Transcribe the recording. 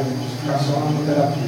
ficar só na terapia.